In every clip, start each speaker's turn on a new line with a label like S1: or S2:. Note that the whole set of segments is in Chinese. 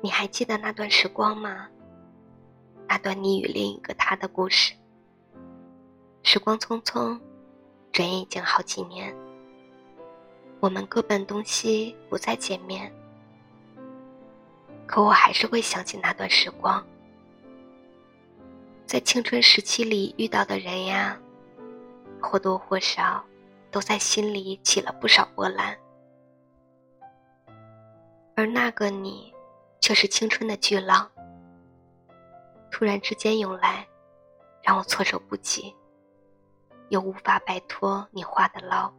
S1: 你还记得那段时光吗？那段你与另一个他的故事。时光匆匆，转眼已经好几年。我们各奔东西，不再见面。可我还是会想起那段时光，在青春时期里遇到的人呀，或多或少都在心里起了不少波澜。而那个你，却是青春的巨浪，突然之间涌来，让我措手不及，又无法摆脱你画的牢。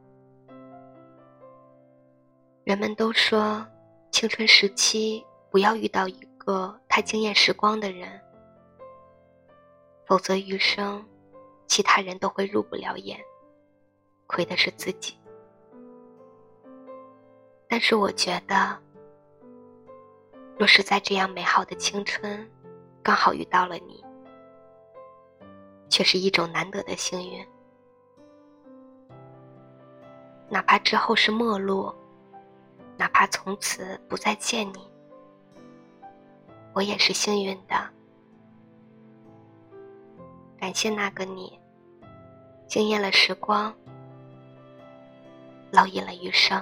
S1: 人们都说，青春时期不要遇到一个太惊艳时光的人，否则余生，其他人都会入不了眼，亏的是自己。但是我觉得。若是在这样美好的青春，刚好遇到了你，却是一种难得的幸运。哪怕之后是陌路，哪怕从此不再见你，我也是幸运的。感谢那个你，惊艳了时光，烙印了余生。